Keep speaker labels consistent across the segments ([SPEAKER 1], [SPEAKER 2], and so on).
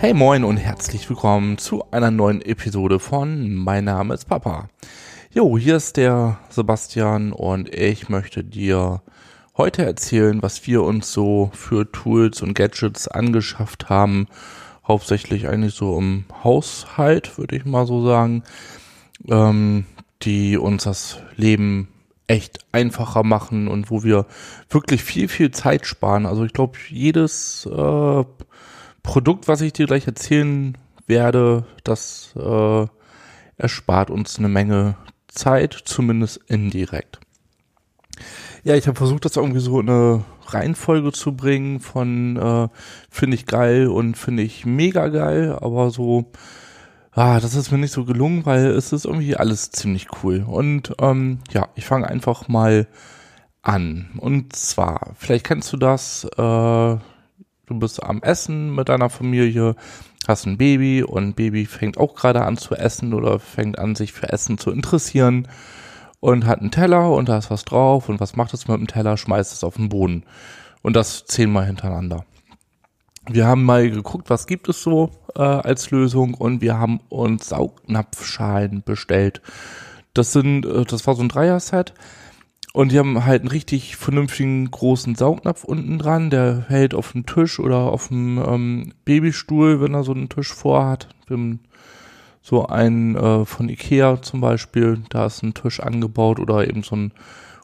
[SPEAKER 1] Hey moin und herzlich willkommen zu einer neuen Episode von Mein Name ist Papa. Jo, hier ist der Sebastian und ich möchte dir heute erzählen, was wir uns so für Tools und Gadgets angeschafft haben. Hauptsächlich eigentlich so im Haushalt, würde ich mal so sagen, ähm, die uns das Leben echt einfacher machen und wo wir wirklich viel, viel Zeit sparen. Also ich glaube, jedes äh, Produkt, was ich dir gleich erzählen werde, das äh, erspart uns eine Menge Zeit, zumindest indirekt. Ja, ich habe versucht, das irgendwie so in eine Reihenfolge zu bringen von äh, finde ich geil und finde ich mega geil, aber so, ah, das ist mir nicht so gelungen, weil es ist irgendwie alles ziemlich cool. Und ähm, ja, ich fange einfach mal an. Und zwar, vielleicht kennst du das, äh, du bist am Essen mit deiner Familie, hast ein Baby und Baby fängt auch gerade an zu essen oder fängt an, sich für Essen zu interessieren und hat einen Teller und da ist was drauf und was macht es mit dem Teller? Schmeißt es auf den Boden. Und das zehnmal hintereinander. Wir haben mal geguckt, was gibt es so äh, als Lösung und wir haben uns Saugnapfschalen bestellt. Das sind, äh, das war so ein Dreier-Set und die haben halt einen richtig vernünftigen großen Saugnapf unten dran, der hält auf dem Tisch oder auf dem ähm, Babystuhl, wenn er so einen Tisch vorhat. So ein äh, von Ikea zum Beispiel, da ist ein Tisch angebaut oder eben so ein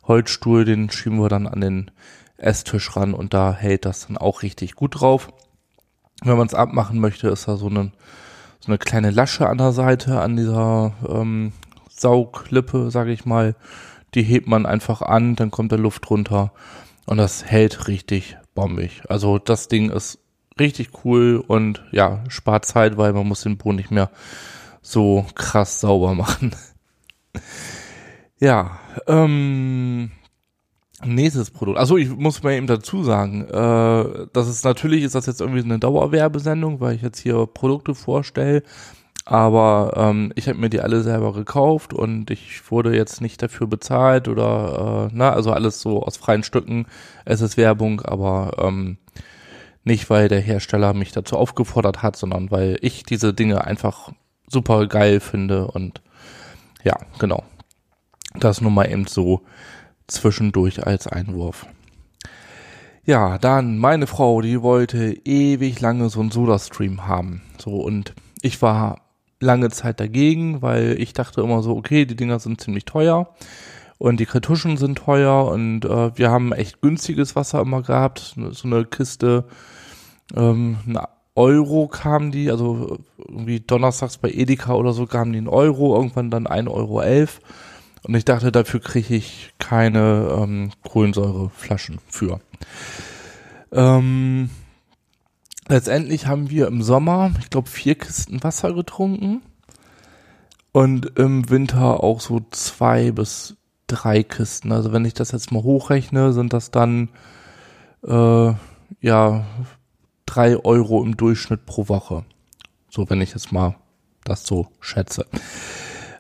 [SPEAKER 1] Holzstuhl, den schieben wir dann an den Esstisch ran und da hält das dann auch richtig gut drauf. Wenn man es abmachen möchte, ist da so eine, so eine kleine Lasche an der Seite, an dieser ähm, Sauglippe, sage ich mal. Die hebt man einfach an, dann kommt der Luft runter und das hält richtig bombig. Also das Ding ist richtig cool und ja, spart Zeit, weil man muss den Boden nicht mehr so krass sauber machen. ja, ähm, nächstes Produkt. Also ich muss mal eben dazu sagen, äh, das ist natürlich ist das jetzt irgendwie eine Dauerwerbesendung, weil ich jetzt hier Produkte vorstelle. Aber ähm, ich habe mir die alle selber gekauft und ich wurde jetzt nicht dafür bezahlt oder äh, na, also alles so aus freien Stücken. Es ist Werbung, aber ähm, nicht, weil der Hersteller mich dazu aufgefordert hat, sondern weil ich diese Dinge einfach super geil finde und ja, genau. Das nur mal eben so zwischendurch als Einwurf. Ja, dann meine Frau, die wollte ewig lange so einen Soda-Stream haben. So und ich war lange Zeit dagegen, weil ich dachte immer so, okay, die Dinger sind ziemlich teuer und die Kartuschen sind teuer und äh, wir haben echt günstiges Wasser immer gehabt, so eine Kiste, ähm, eine Euro kamen die, also irgendwie donnerstags bei Edeka oder so kamen die in Euro, irgendwann dann 1,11 Euro. Elf. Und ich dachte, dafür kriege ich keine ähm, Kohlensäureflaschen für. Ähm, letztendlich haben wir im Sommer, ich glaube, vier Kisten Wasser getrunken. Und im Winter auch so zwei bis drei Kisten. Also wenn ich das jetzt mal hochrechne, sind das dann äh, ja drei Euro im Durchschnitt pro Woche. So, wenn ich jetzt mal das so schätze.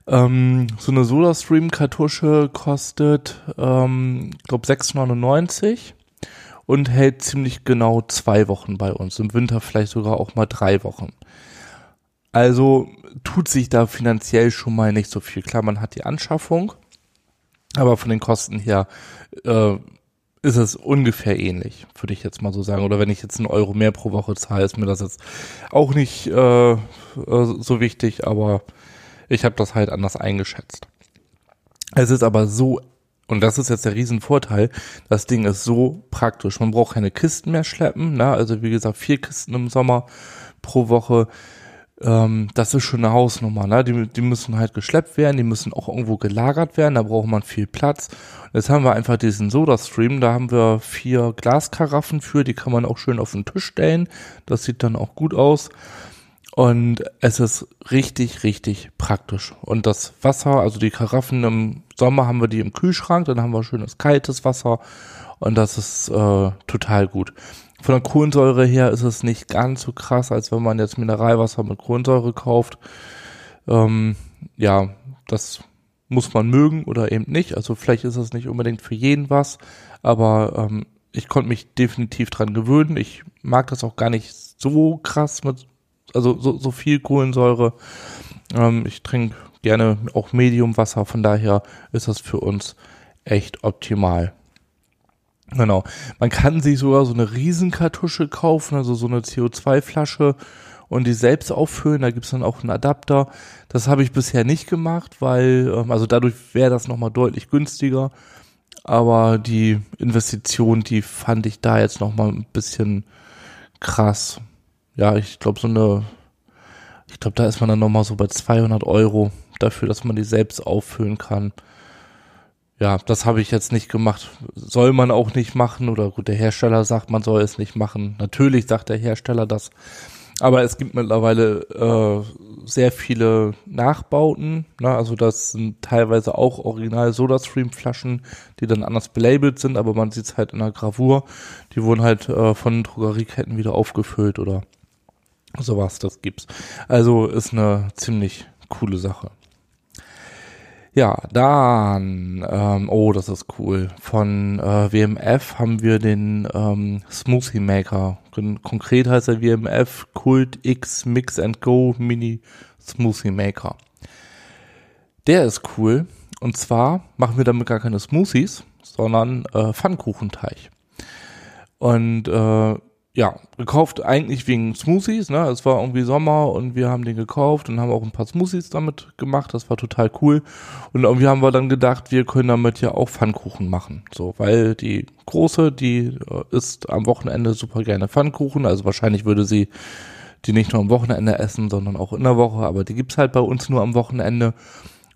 [SPEAKER 1] Ähm, so eine SodaStream-Kartusche kostet, ähm, glaube 6,99 und hält ziemlich genau zwei Wochen bei uns. Im Winter vielleicht sogar auch mal drei Wochen. Also tut sich da finanziell schon mal nicht so viel. Klar, man hat die Anschaffung, aber von den Kosten her äh, ist es ungefähr ähnlich, würde ich jetzt mal so sagen. Oder wenn ich jetzt einen Euro mehr pro Woche zahle, ist mir das jetzt auch nicht äh, äh so wichtig, aber ich habe das halt anders eingeschätzt. Es ist aber so, und das ist jetzt der Riesenvorteil, das Ding ist so praktisch. Man braucht keine Kisten mehr schleppen, ne? also wie gesagt, vier Kisten im Sommer pro Woche ähm, das ist schon eine Hausnummer, ne? Die, die müssen halt geschleppt werden, die müssen auch irgendwo gelagert werden, da braucht man viel Platz. Jetzt haben wir einfach diesen Soda-Stream, da haben wir vier Glaskaraffen für, die kann man auch schön auf den Tisch stellen. Das sieht dann auch gut aus. Und es ist richtig, richtig praktisch. Und das Wasser, also die Karaffen im Sommer haben wir die im Kühlschrank, dann haben wir schönes kaltes Wasser und das ist äh, total gut. Von der Kohlensäure her ist es nicht ganz so krass, als wenn man jetzt Mineralwasser mit Kohlensäure kauft. Ähm, ja, das muss man mögen oder eben nicht. Also vielleicht ist es nicht unbedingt für jeden was, aber ähm, ich konnte mich definitiv dran gewöhnen. Ich mag das auch gar nicht so krass mit also so, so viel Kohlensäure. Ähm, ich trinke gerne auch Mediumwasser, von daher ist das für uns echt optimal. Genau. Man kann sich sogar so eine Riesenkartusche kaufen, also so eine CO2-Flasche und die selbst auffüllen. Da gibt's dann auch einen Adapter. Das habe ich bisher nicht gemacht, weil, ähm, also dadurch wäre das nochmal deutlich günstiger. Aber die Investition, die fand ich da jetzt nochmal ein bisschen krass. Ja, ich glaube, so eine, ich glaube, da ist man dann nochmal so bei 200 Euro dafür, dass man die selbst auffüllen kann. Ja, das habe ich jetzt nicht gemacht. Soll man auch nicht machen oder gut, der Hersteller sagt, man soll es nicht machen. Natürlich sagt der Hersteller das. Aber es gibt mittlerweile äh, sehr viele Nachbauten. Ne? Also das sind teilweise auch original SodaStream-Flaschen, die dann anders belabelt sind, aber man sieht es halt in der Gravur. Die wurden halt äh, von Drogerieketten wieder aufgefüllt oder sowas, das gibt's. Also ist eine ziemlich coole Sache. Ja, dann, ähm, oh, das ist cool. Von äh, WMF haben wir den ähm, Smoothie Maker. Konkret heißt er WMF Kult X Mix and Go Mini Smoothie Maker. Der ist cool. Und zwar machen wir damit gar keine Smoothies, sondern äh, Pfannkuchenteig. Und äh, ja, gekauft eigentlich wegen Smoothies, ne? Es war irgendwie Sommer und wir haben den gekauft und haben auch ein paar Smoothies damit gemacht. Das war total cool. Und irgendwie haben wir dann gedacht, wir können damit ja auch Pfannkuchen machen. So, weil die große, die äh, isst am Wochenende super gerne Pfannkuchen. Also wahrscheinlich würde sie die nicht nur am Wochenende essen, sondern auch in der Woche. Aber die gibt's halt bei uns nur am Wochenende.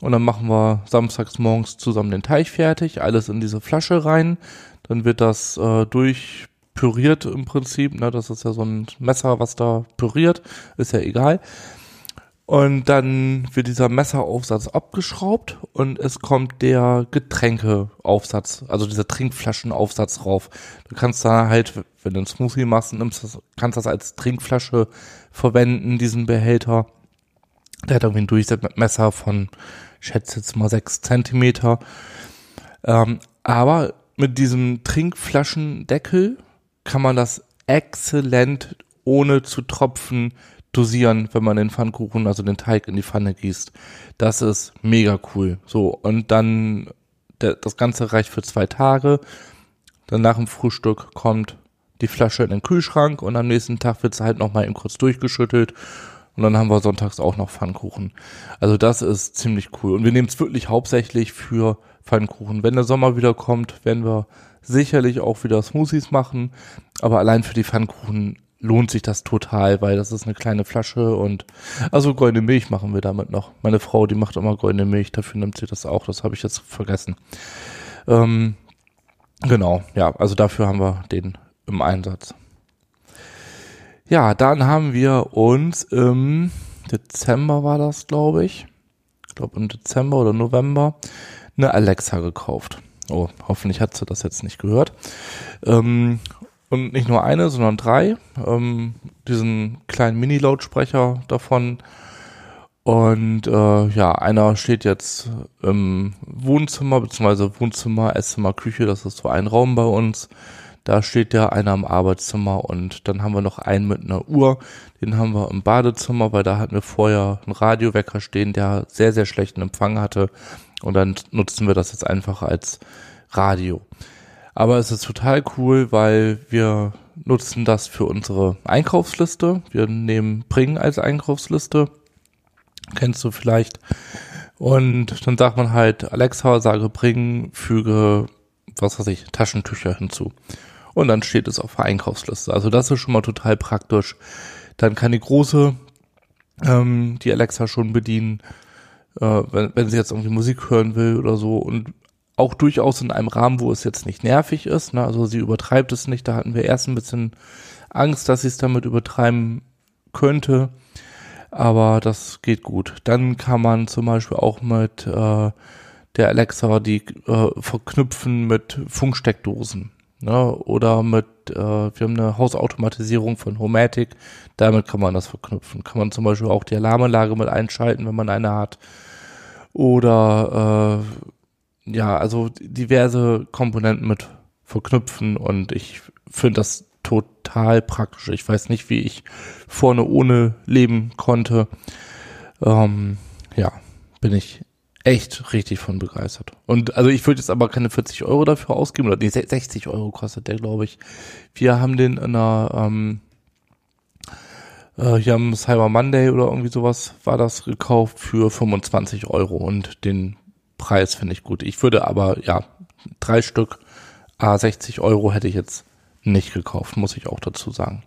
[SPEAKER 1] Und dann machen wir samstags morgens zusammen den Teig fertig, alles in diese Flasche rein. Dann wird das äh, durch püriert im Prinzip. Ne? Das ist ja so ein Messer, was da püriert. Ist ja egal. Und dann wird dieser Messeraufsatz abgeschraubt und es kommt der Getränkeaufsatz, also dieser Trinkflaschenaufsatz rauf. Du kannst da halt, wenn du einen Smoothie machst, nimmst das, kannst das als Trinkflasche verwenden, diesen Behälter. Der hat irgendwie ein Durchmesser von, ich schätze jetzt mal sechs Zentimeter. Ähm, aber mit diesem Trinkflaschendeckel kann man das exzellent ohne zu tropfen dosieren, wenn man den Pfannkuchen, also den Teig in die Pfanne gießt. Das ist mega cool. So, und dann, das Ganze reicht für zwei Tage. Dann nach dem Frühstück kommt die Flasche in den Kühlschrank und am nächsten Tag wird es halt nochmal eben kurz durchgeschüttelt. Und dann haben wir sonntags auch noch Pfannkuchen. Also das ist ziemlich cool. Und wir nehmen es wirklich hauptsächlich für Pfannkuchen. Wenn der Sommer wieder kommt, werden wir sicherlich auch wieder Smoothies machen, aber allein für die Pfannkuchen lohnt sich das total, weil das ist eine kleine Flasche und also goldene Milch machen wir damit noch. Meine Frau, die macht immer goldene Milch, dafür nimmt sie das auch, das habe ich jetzt vergessen. Ähm, genau, ja, also dafür haben wir den im Einsatz. Ja, dann haben wir uns im Dezember war das, glaube ich. Ich glaube im Dezember oder November eine Alexa gekauft. Oh, hoffentlich hat sie das jetzt nicht gehört. Ähm, und nicht nur eine, sondern drei. Ähm, diesen kleinen Mini-Lautsprecher davon. Und äh, ja, einer steht jetzt im Wohnzimmer, beziehungsweise Wohnzimmer, Esszimmer, Küche, das ist so ein Raum bei uns. Da steht ja einer im Arbeitszimmer und dann haben wir noch einen mit einer Uhr, den haben wir im Badezimmer, weil da hatten wir vorher einen Radiowecker stehen, der sehr, sehr schlechten Empfang hatte. Und dann nutzen wir das jetzt einfach als Radio. Aber es ist total cool, weil wir nutzen das für unsere Einkaufsliste. Wir nehmen Bring als Einkaufsliste. Kennst du vielleicht. Und dann sagt man halt, Alexa, sage Bring, füge, was weiß ich, Taschentücher hinzu. Und dann steht es auf der Einkaufsliste. Also das ist schon mal total praktisch. Dann kann die große ähm, die Alexa schon bedienen äh, wenn, wenn sie jetzt irgendwie Musik hören will oder so und auch durchaus in einem Rahmen, wo es jetzt nicht nervig ist. Ne? Also sie übertreibt es nicht. Da hatten wir erst ein bisschen Angst, dass sie es damit übertreiben könnte. Aber das geht gut. Dann kann man zum Beispiel auch mit äh, der Alexa die äh, verknüpfen mit Funksteckdosen. Ne? Oder mit, äh, wir haben eine Hausautomatisierung von Homatic. Damit kann man das verknüpfen. Kann man zum Beispiel auch die Alarmanlage mit einschalten, wenn man eine hat oder äh, ja, also diverse Komponenten mit verknüpfen und ich finde das total praktisch. Ich weiß nicht, wie ich vorne ohne leben konnte. Ähm, ja, bin ich echt richtig von begeistert. Und also ich würde jetzt aber keine 40 Euro dafür ausgeben, oder nee, 60 Euro kostet der, glaube ich. Wir haben den in einer, ähm, äh, hier am Cyber Monday oder irgendwie sowas war das gekauft für 25 Euro und den Preis finde ich gut. Ich würde aber, ja, drei Stück, a 60 Euro hätte ich jetzt nicht gekauft, muss ich auch dazu sagen.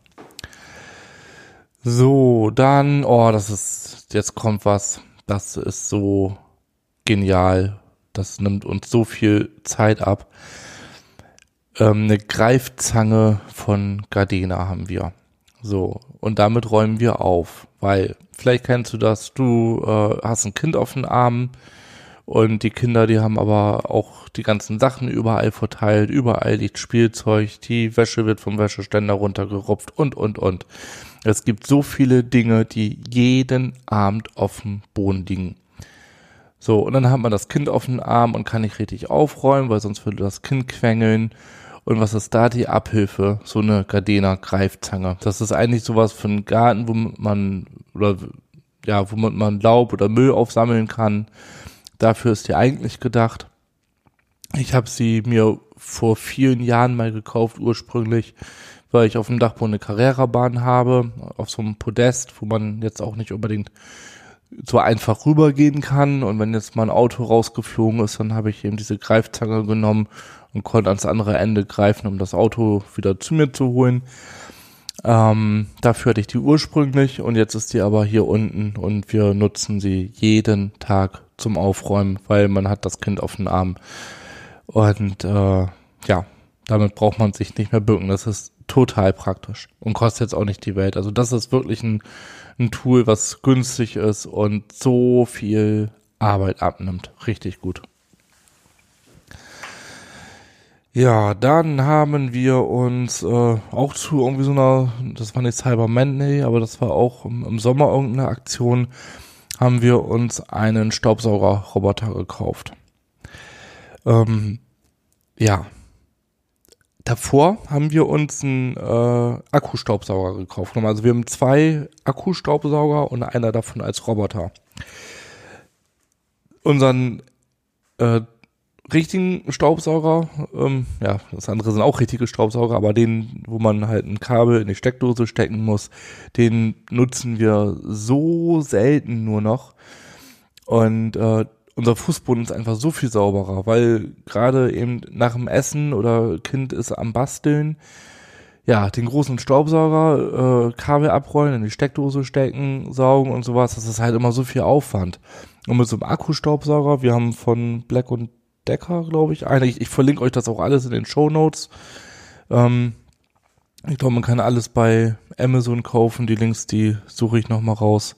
[SPEAKER 1] So, dann, oh, das ist, jetzt kommt was, das ist so genial. Das nimmt uns so viel Zeit ab. Ähm, eine Greifzange von Gardena haben wir. So, und damit räumen wir auf, weil vielleicht kennst du das, du äh, hast ein Kind auf den Arm und die Kinder, die haben aber auch die ganzen Sachen überall verteilt, überall liegt Spielzeug, die Wäsche wird vom Wäscheständer runtergerupft und, und, und. Es gibt so viele Dinge, die jeden Abend auf dem Boden liegen. So, und dann hat man das Kind auf dem Arm und kann nicht richtig aufräumen, weil sonst würde das Kind quengeln. Und was ist da die Abhilfe? So eine Gardena Greifzange. Das ist eigentlich sowas für einen Garten, wo man, oder, ja, wo man, man Laub oder Müll aufsammeln kann. Dafür ist die eigentlich gedacht. Ich habe sie mir vor vielen Jahren mal gekauft, ursprünglich, weil ich auf dem Dachboden eine Carrera-Bahn habe, auf so einem Podest, wo man jetzt auch nicht unbedingt so einfach rübergehen kann. Und wenn jetzt mal ein Auto rausgeflogen ist, dann habe ich eben diese Greifzange genommen und konnte ans andere Ende greifen, um das Auto wieder zu mir zu holen. Ähm, dafür hatte ich die ursprünglich und jetzt ist die aber hier unten und wir nutzen sie jeden Tag zum Aufräumen, weil man hat das Kind auf den Arm. Und äh, ja, damit braucht man sich nicht mehr bücken. Das ist total praktisch und kostet jetzt auch nicht die Welt. Also das ist wirklich ein ein Tool, was günstig ist und so viel Arbeit abnimmt. Richtig gut. Ja, dann haben wir uns äh, auch zu irgendwie so einer, das war nicht Cyber Monday, aber das war auch im, im Sommer irgendeine Aktion, haben wir uns einen Staubsaugerroboter gekauft. Ähm, ja, davor haben wir uns einen äh, Akkustaubsauger gekauft. Also wir haben zwei Akkustaubsauger und einer davon als Roboter. Unseren äh, richtigen Staubsauger, ähm, ja, das andere sind auch richtige Staubsauger, aber den, wo man halt ein Kabel in die Steckdose stecken muss, den nutzen wir so selten nur noch. Und äh, unser Fußboden ist einfach so viel sauberer, weil gerade eben nach dem Essen oder Kind ist am Basteln, ja, den großen Staubsauger, äh, Kabel abrollen, in die Steckdose stecken, saugen und sowas, das ist halt immer so viel Aufwand. Und mit so einem Akkustaubsauger, wir haben von Black und Decker, glaube ich, ich, ich, verlinke euch das auch alles in den Show Notes. Ähm, ich glaube, man kann alles bei Amazon kaufen, die Links, die suche ich nochmal raus.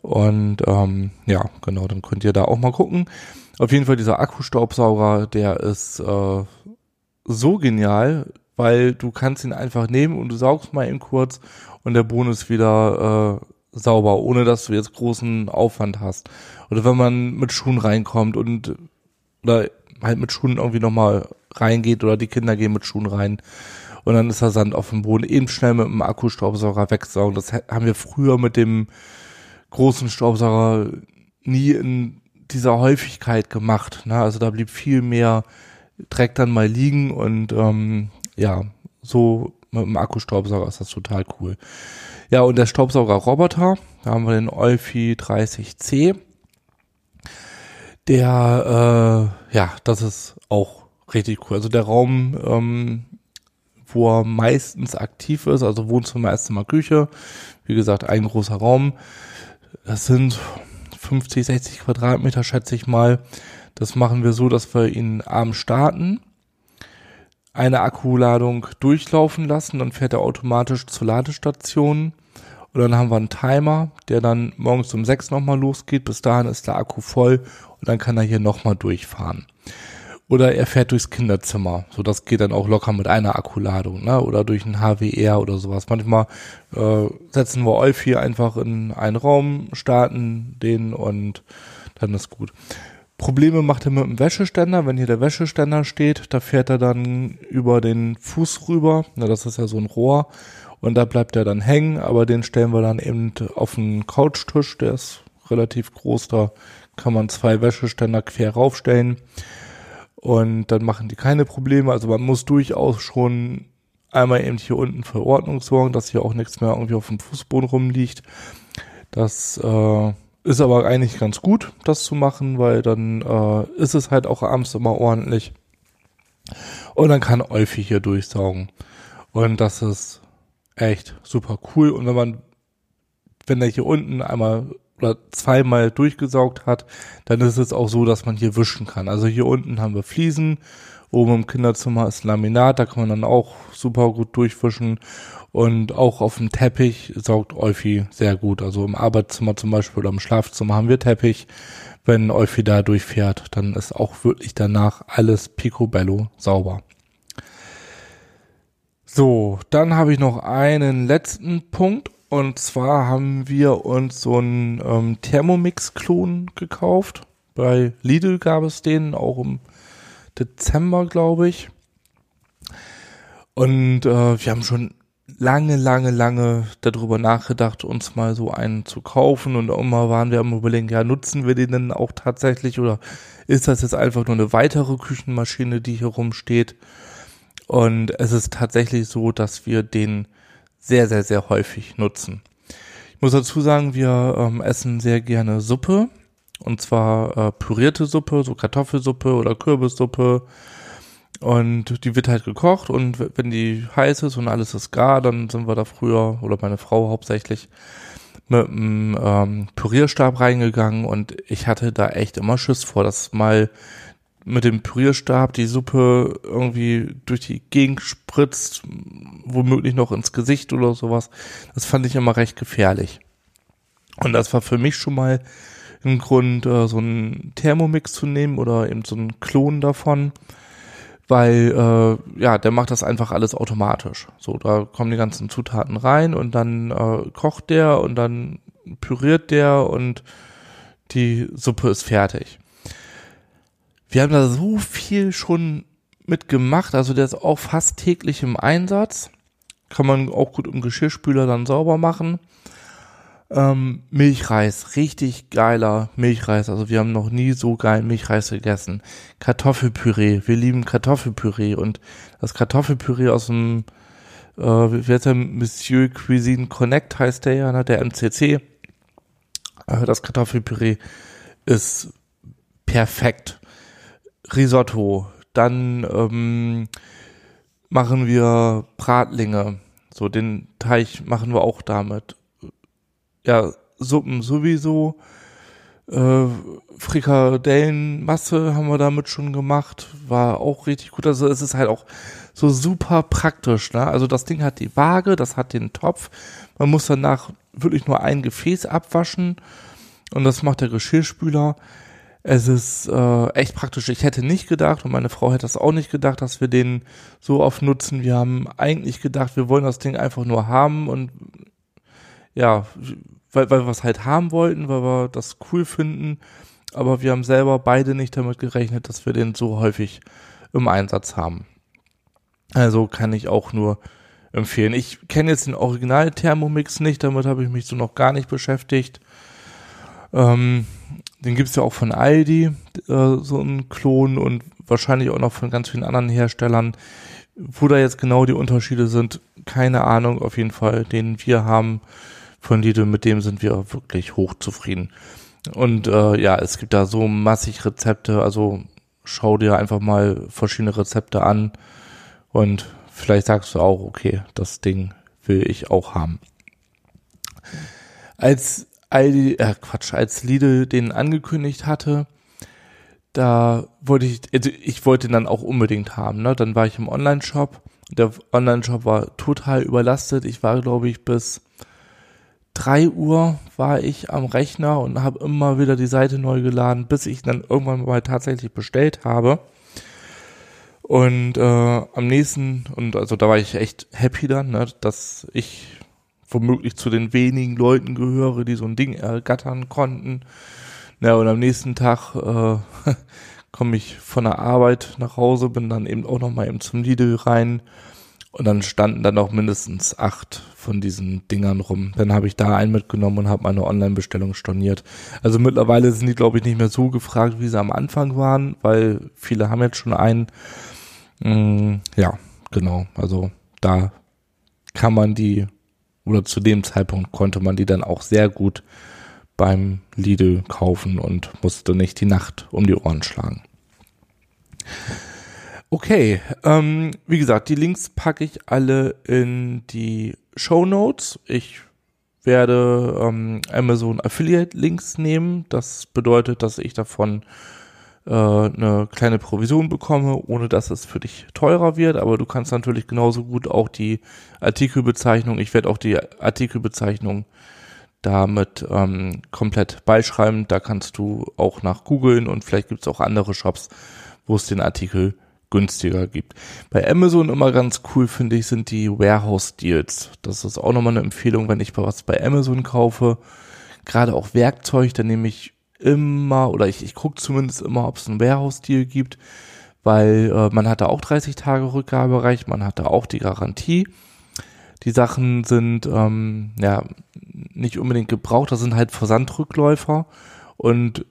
[SPEAKER 1] Und ähm, ja, genau, dann könnt ihr da auch mal gucken. Auf jeden Fall dieser Akkustaubsauger, der ist äh, so genial, weil du kannst ihn einfach nehmen und du saugst mal ihn kurz und der Boden ist wieder äh, sauber, ohne dass du jetzt großen Aufwand hast. Oder wenn man mit Schuhen reinkommt und oder halt mit Schuhen irgendwie nochmal reingeht oder die Kinder gehen mit Schuhen rein und dann ist da Sand auf dem Boden, eben schnell mit dem Akkustaubsauger wegsaugen. Das haben wir früher mit dem großen Staubsauger nie in dieser Häufigkeit gemacht. Ne? Also da blieb viel mehr Dreck dann mal liegen und ähm, ja, so mit dem Akkustaubsauger ist das total cool. Ja, und der Staubsauger-Roboter, da haben wir den Eufy 30C. Der, äh, ja, das ist auch richtig cool. Also der Raum, ähm, wo er meistens aktiv ist, also Wohnzimmer, Esszimmer, Küche, wie gesagt, ein großer Raum, das sind 50, 60 Quadratmeter, schätze ich mal. Das machen wir so, dass wir ihn abends starten, eine Akkuladung durchlaufen lassen, dann fährt er automatisch zur Ladestation. Und dann haben wir einen Timer, der dann morgens um sechs nochmal losgeht. Bis dahin ist der Akku voll und dann kann er hier nochmal durchfahren. Oder er fährt durchs Kinderzimmer. So, das geht dann auch locker mit einer Akkuladung, ne? Oder durch ein HWR oder sowas. Manchmal äh, setzen wir Euphi einfach in einen Raum, starten den und dann ist gut. Probleme macht er mit dem Wäscheständer. Wenn hier der Wäscheständer steht, da fährt er dann über den Fuß rüber. Na, das ist ja so ein Rohr. Und da bleibt er dann hängen, aber den stellen wir dann eben auf einen Couchtisch, der ist relativ groß, da kann man zwei Wäscheständer quer raufstellen. Und dann machen die keine Probleme. Also man muss durchaus schon einmal eben hier unten für Ordnung sorgen, dass hier auch nichts mehr irgendwie auf dem Fußboden rumliegt. Das äh, ist aber eigentlich ganz gut, das zu machen, weil dann äh, ist es halt auch abends immer ordentlich. Und dann kann Euphi hier durchsaugen. Und das ist echt super cool. Und wenn man, wenn der hier unten einmal oder zweimal durchgesaugt hat, dann ist es auch so, dass man hier wischen kann. Also hier unten haben wir Fliesen, oben im Kinderzimmer ist Laminat, da kann man dann auch super gut durchwischen und auch auf dem Teppich saugt Euphi sehr gut. Also im Arbeitszimmer zum Beispiel oder im Schlafzimmer haben wir Teppich. Wenn Euphi da durchfährt, dann ist auch wirklich danach alles picobello sauber. So, dann habe ich noch einen letzten Punkt. Und zwar haben wir uns so einen ähm, Thermomix-Klon gekauft. Bei Lidl gab es den auch im Dezember, glaube ich. Und äh, wir haben schon lange, lange, lange darüber nachgedacht, uns mal so einen zu kaufen und immer waren wir am überlegen, ja, nutzen wir den denn auch tatsächlich oder ist das jetzt einfach nur eine weitere Küchenmaschine, die hier rumsteht? Und es ist tatsächlich so, dass wir den sehr, sehr, sehr häufig nutzen. Ich muss dazu sagen, wir ähm, essen sehr gerne Suppe. Und zwar äh, pürierte Suppe, so Kartoffelsuppe oder Kürbissuppe. Und die wird halt gekocht. Und wenn die heiß ist und alles ist gar, dann sind wir da früher, oder meine Frau hauptsächlich, mit einem ähm, Pürierstab reingegangen. Und ich hatte da echt immer Schiss vor, dass mal mit dem Pürierstab die Suppe irgendwie durch die Gegend spritzt, womöglich noch ins Gesicht oder sowas. Das fand ich immer recht gefährlich. Und das war für mich schon mal ein Grund, äh, so einen Thermomix zu nehmen oder eben so einen Klon davon weil äh, ja, der macht das einfach alles automatisch. So, da kommen die ganzen Zutaten rein und dann äh, kocht der und dann püriert der und die Suppe ist fertig. Wir haben da so viel schon mitgemacht, also der ist auch fast täglich im Einsatz. Kann man auch gut im Geschirrspüler dann sauber machen. Ähm, Milchreis, richtig geiler Milchreis. Also wir haben noch nie so geil Milchreis gegessen. Kartoffelpüree, wir lieben Kartoffelpüree und das Kartoffelpüree aus dem, äh, wie heißt der, Monsieur Cuisine Connect heißt der ja, ne, der MCC. Äh, das Kartoffelpüree ist perfekt. Risotto, dann ähm, machen wir Bratlinge. So den Teich machen wir auch damit ja, Suppen sowieso. Äh, Frikadellenmasse haben wir damit schon gemacht, war auch richtig gut. Also es ist halt auch so super praktisch. Ne? Also das Ding hat die Waage, das hat den Topf. Man muss danach wirklich nur ein Gefäß abwaschen und das macht der Geschirrspüler. Es ist äh, echt praktisch. Ich hätte nicht gedacht und meine Frau hätte das auch nicht gedacht, dass wir den so oft nutzen. Wir haben eigentlich gedacht, wir wollen das Ding einfach nur haben und ja, weil, weil wir es halt haben wollten, weil wir das cool finden. Aber wir haben selber beide nicht damit gerechnet, dass wir den so häufig im Einsatz haben. Also kann ich auch nur empfehlen. Ich kenne jetzt den Original Thermomix nicht, damit habe ich mich so noch gar nicht beschäftigt. Ähm, den gibt's ja auch von Aldi, äh, so einen Klon und wahrscheinlich auch noch von ganz vielen anderen Herstellern. Wo da jetzt genau die Unterschiede sind, keine Ahnung. Auf jeden Fall, den wir haben, von Lidl, mit dem sind wir wirklich hochzufrieden. Und äh, ja, es gibt da so massig Rezepte, also schau dir einfach mal verschiedene Rezepte an und vielleicht sagst du auch, okay, das Ding will ich auch haben. Als Aldi, äh Quatsch, als Lidl den angekündigt hatte, da wollte ich, also ich wollte ihn dann auch unbedingt haben, ne? Dann war ich im Online-Shop. Der Online-Shop war total überlastet. Ich war, glaube ich, bis drei Uhr war ich am Rechner und habe immer wieder die Seite neu geladen, bis ich dann irgendwann mal tatsächlich bestellt habe. Und äh, am nächsten, und also da war ich echt happy dann, ne, dass ich womöglich zu den wenigen Leuten gehöre, die so ein Ding ergattern konnten. Ja, und am nächsten Tag äh, komme ich von der Arbeit nach Hause, bin dann eben auch noch mal eben zum Lidl rein und dann standen da noch mindestens acht von diesen Dingern rum. Dann habe ich da einen mitgenommen und habe meine Online-Bestellung storniert. Also mittlerweile sind die, glaube ich, nicht mehr so gefragt, wie sie am Anfang waren, weil viele haben jetzt schon einen. Mm, ja, genau. Also da kann man die, oder zu dem Zeitpunkt konnte man die dann auch sehr gut beim Lidl kaufen und musste nicht die Nacht um die Ohren schlagen. Okay, ähm, wie gesagt, die Links packe ich alle in die Show Notes. Ich werde ähm, Amazon Affiliate Links nehmen. Das bedeutet, dass ich davon äh, eine kleine Provision bekomme, ohne dass es für dich teurer wird. Aber du kannst natürlich genauso gut auch die Artikelbezeichnung, ich werde auch die Artikelbezeichnung damit ähm, komplett beischreiben. Da kannst du auch nach googeln und vielleicht gibt es auch andere Shops, wo es den Artikel günstiger gibt. Bei Amazon immer ganz cool, finde ich, sind die Warehouse Deals. Das ist auch nochmal eine Empfehlung, wenn ich was bei Amazon kaufe. Gerade auch Werkzeug, da nehme ich immer, oder ich, ich gucke zumindest immer, ob es einen Warehouse Deal gibt, weil äh, man hat da auch 30 Tage Rückgaberecht, man hat da auch die Garantie. Die Sachen sind ähm, ja nicht unbedingt gebraucht, das sind halt Versandrückläufer und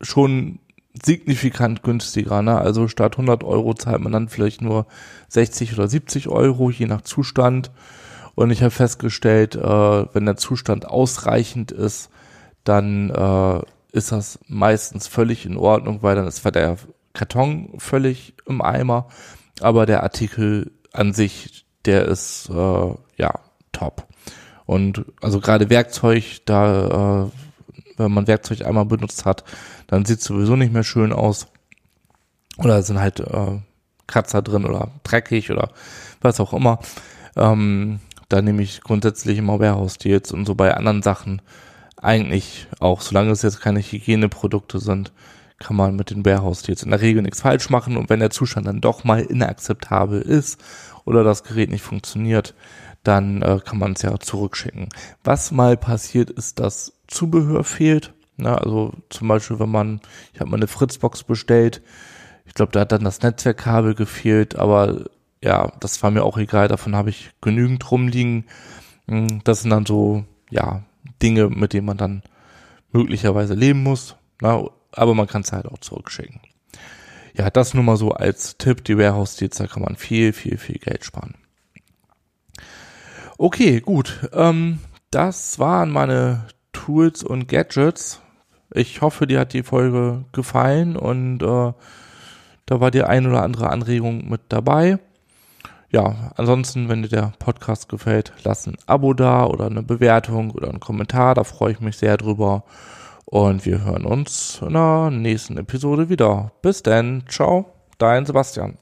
[SPEAKER 1] schon signifikant günstiger. Ne? Also statt 100 Euro zahlt man dann vielleicht nur 60 oder 70 Euro, je nach Zustand. Und ich habe festgestellt, äh, wenn der Zustand ausreichend ist, dann äh, ist das meistens völlig in Ordnung, weil dann ist zwar der Karton völlig im Eimer, aber der Artikel an sich, der ist äh, ja top. Und also gerade Werkzeug, da äh, wenn man Werkzeug einmal benutzt hat, dann sieht es sowieso nicht mehr schön aus. Oder sind halt äh, Kratzer drin oder dreckig oder was auch immer. Ähm, da nehme ich grundsätzlich immer Warehouse-Deals und so bei anderen Sachen eigentlich auch, solange es jetzt keine Hygieneprodukte sind, kann man mit den Warehouse-Deals in der Regel nichts falsch machen und wenn der Zustand dann doch mal inakzeptabel ist oder das Gerät nicht funktioniert, dann äh, kann man es ja zurückschicken. Was mal passiert ist, dass Zubehör fehlt. Na, also zum Beispiel, wenn man, ich habe mal eine Fritzbox bestellt, ich glaube, da hat dann das Netzwerkkabel gefehlt, aber ja, das war mir auch egal, davon habe ich genügend rumliegen. Hm, das sind dann so, ja, Dinge, mit denen man dann möglicherweise leben muss. Na, aber man kann es halt auch zurückschicken. Ja, das nur mal so als Tipp. Die Warehouse-Deals, da kann man viel, viel, viel Geld sparen. Okay, gut. Ähm, das waren meine Tools und Gadgets. Ich hoffe, dir hat die Folge gefallen und äh, da war dir ein oder andere Anregung mit dabei. Ja, ansonsten, wenn dir der Podcast gefällt, lass ein Abo da oder eine Bewertung oder einen Kommentar, da freue ich mich sehr drüber. Und wir hören uns in der nächsten Episode wieder. Bis dann, ciao, dein Sebastian.